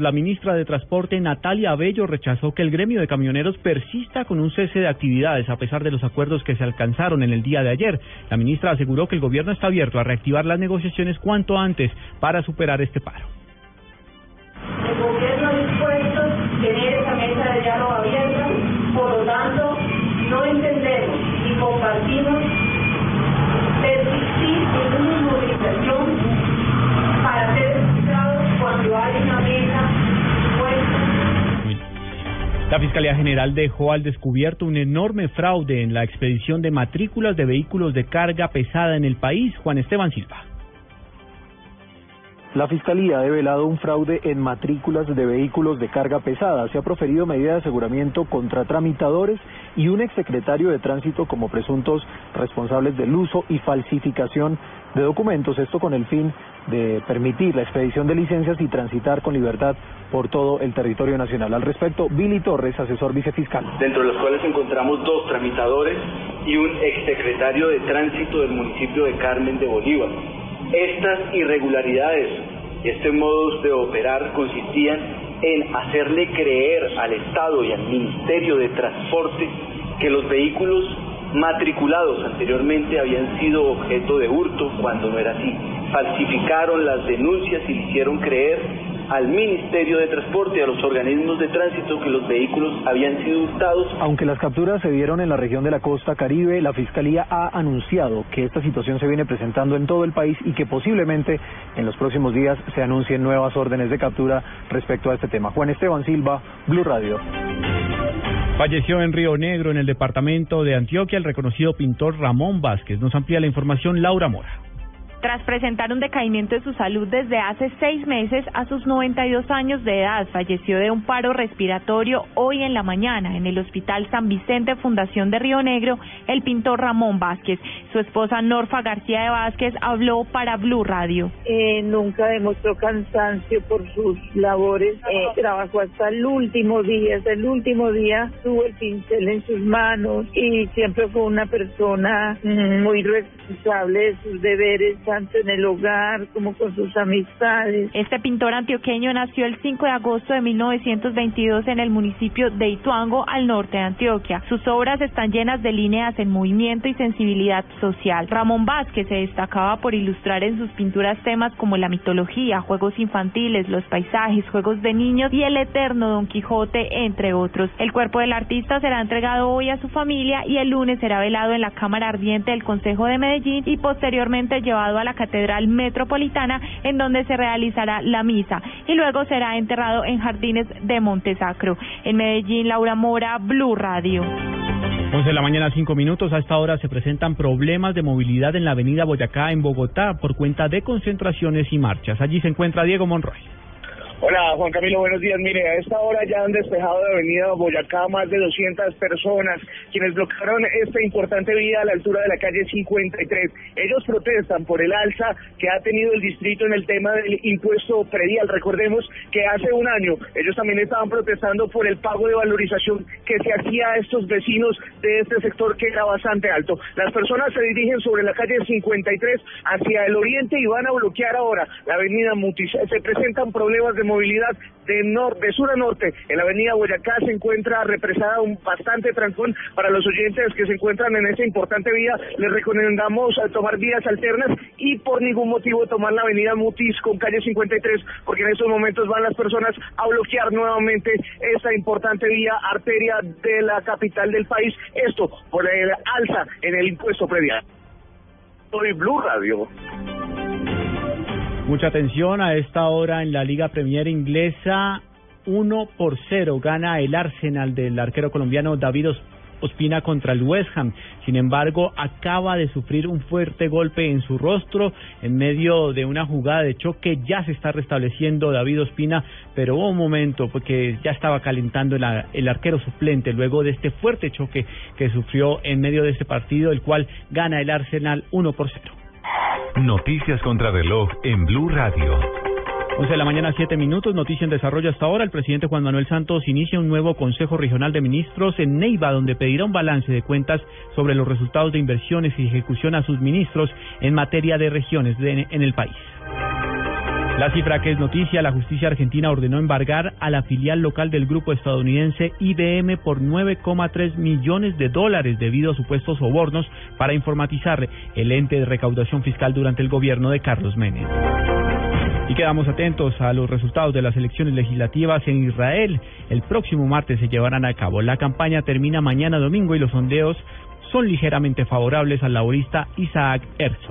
La ministra de Transporte, Natalia Abello, rechazó que el gremio de camioneros persista con un cese de actividades a pesar de los acuerdos que se alcanzaron en el día de ayer. La ministra aseguró que el gobierno está abierto a reactivar las negociaciones cuanto antes para superar este paro. La Fiscalía General dejó al descubierto un enorme fraude en la expedición de matrículas de vehículos de carga pesada en el país. Juan Esteban Silva. La Fiscalía ha develado un fraude en matrículas de vehículos de carga pesada. Se ha proferido medida de aseguramiento contra tramitadores y un exsecretario de tránsito como presuntos responsables del uso y falsificación de documentos. Esto con el fin de permitir la expedición de licencias y transitar con libertad por todo el territorio nacional. Al respecto, Billy Torres, asesor vicefiscal. Dentro de los cuales encontramos dos tramitadores y un exsecretario de tránsito del municipio de Carmen de Bolívar. Estas irregularidades este modo de operar consistían en hacerle creer al Estado y al Ministerio de Transporte que los vehículos matriculados anteriormente habían sido objeto de hurto cuando no era así. Falsificaron las denuncias y le hicieron creer al Ministerio de Transporte y a los organismos de tránsito que los vehículos habían sido hurtados. Aunque las capturas se dieron en la región de la costa caribe, la Fiscalía ha anunciado que esta situación se viene presentando en todo el país y que posiblemente en los próximos días se anuncien nuevas órdenes de captura respecto a este tema. Juan Esteban Silva, Blue Radio. Falleció en Río Negro, en el departamento de Antioquia, el reconocido pintor Ramón Vázquez. Nos amplía la información Laura Mora. Tras presentar un decaimiento de su salud desde hace seis meses, a sus 92 años de edad, falleció de un paro respiratorio hoy en la mañana en el Hospital San Vicente Fundación de Río Negro, el pintor Ramón Vázquez. Su esposa Norfa García de Vázquez habló para Blue Radio. Eh, nunca demostró cansancio por sus labores, eh, trabajó hasta el último día, hasta el último día tuvo el pincel en sus manos y siempre fue una persona mm, muy responsable de sus deberes tanto en el hogar como con sus amistades. Este pintor antioqueño nació el 5 de agosto de 1922 en el municipio de Ituango, al norte de Antioquia. Sus obras están llenas de líneas en movimiento y sensibilidad social. Ramón Vázquez se destacaba por ilustrar en sus pinturas temas como la mitología, juegos infantiles, los paisajes, juegos de niños y el eterno Don Quijote, entre otros. El cuerpo del artista será entregado hoy a su familia y el lunes será velado en la Cámara Ardiente del Consejo de Medellín y posteriormente llevado a la Catedral Metropolitana, en donde se realizará la misa, y luego será enterrado en Jardines de Montesacro. En Medellín, Laura Mora, Blue Radio. 11 de la mañana, 5 minutos. A esta hora se presentan problemas de movilidad en la avenida Boyacá, en Bogotá, por cuenta de concentraciones y marchas. Allí se encuentra Diego Monroy. Hola Juan Camilo, buenos días. Mire, a esta hora ya han despejado de Avenida Boyacá más de 200 personas quienes bloquearon esta importante vía a la altura de la calle 53. Ellos protestan por el alza que ha tenido el distrito en el tema del impuesto predial. Recordemos que hace un año ellos también estaban protestando por el pago de valorización que se hacía a estos vecinos de este sector que era bastante alto. Las personas se dirigen sobre la calle 53 hacia el oriente y van a bloquear ahora la avenida Mutis. Se presentan problemas de movilidad de, de sur a norte. En la avenida Boyacá se encuentra represada un bastante trancón para los oyentes que se encuentran en esa importante vía. Les recomendamos tomar vías alternas y por ningún motivo tomar la avenida Mutis con calle 53 porque en estos momentos van las personas a bloquear nuevamente esta importante vía arteria de la capital del país. Esto por el alza en el impuesto predial. Soy Blue Radio. Mucha atención a esta hora en la Liga Premier inglesa. 1 por 0 gana el Arsenal del arquero colombiano David Ospina contra el West Ham. Sin embargo, acaba de sufrir un fuerte golpe en su rostro en medio de una jugada de choque. Ya se está restableciendo David Ospina, pero hubo un momento porque ya estaba calentando el arquero suplente luego de este fuerte choque que sufrió en medio de este partido, el cual gana el Arsenal 1 por 0. Noticias contra reloj en Blue Radio. 11 de la mañana, 7 minutos. Noticia en desarrollo hasta ahora. El presidente Juan Manuel Santos inicia un nuevo Consejo Regional de Ministros en Neiva, donde pedirá un balance de cuentas sobre los resultados de inversiones y ejecución a sus ministros en materia de regiones en el país. La cifra que es noticia, la justicia argentina ordenó embargar a la filial local del grupo estadounidense IBM por 9,3 millones de dólares debido a supuestos sobornos para informatizar el ente de recaudación fiscal durante el gobierno de Carlos Menem. Y quedamos atentos a los resultados de las elecciones legislativas en Israel. El próximo martes se llevarán a cabo. La campaña termina mañana domingo y los sondeos son ligeramente favorables al laborista Isaac Herzog.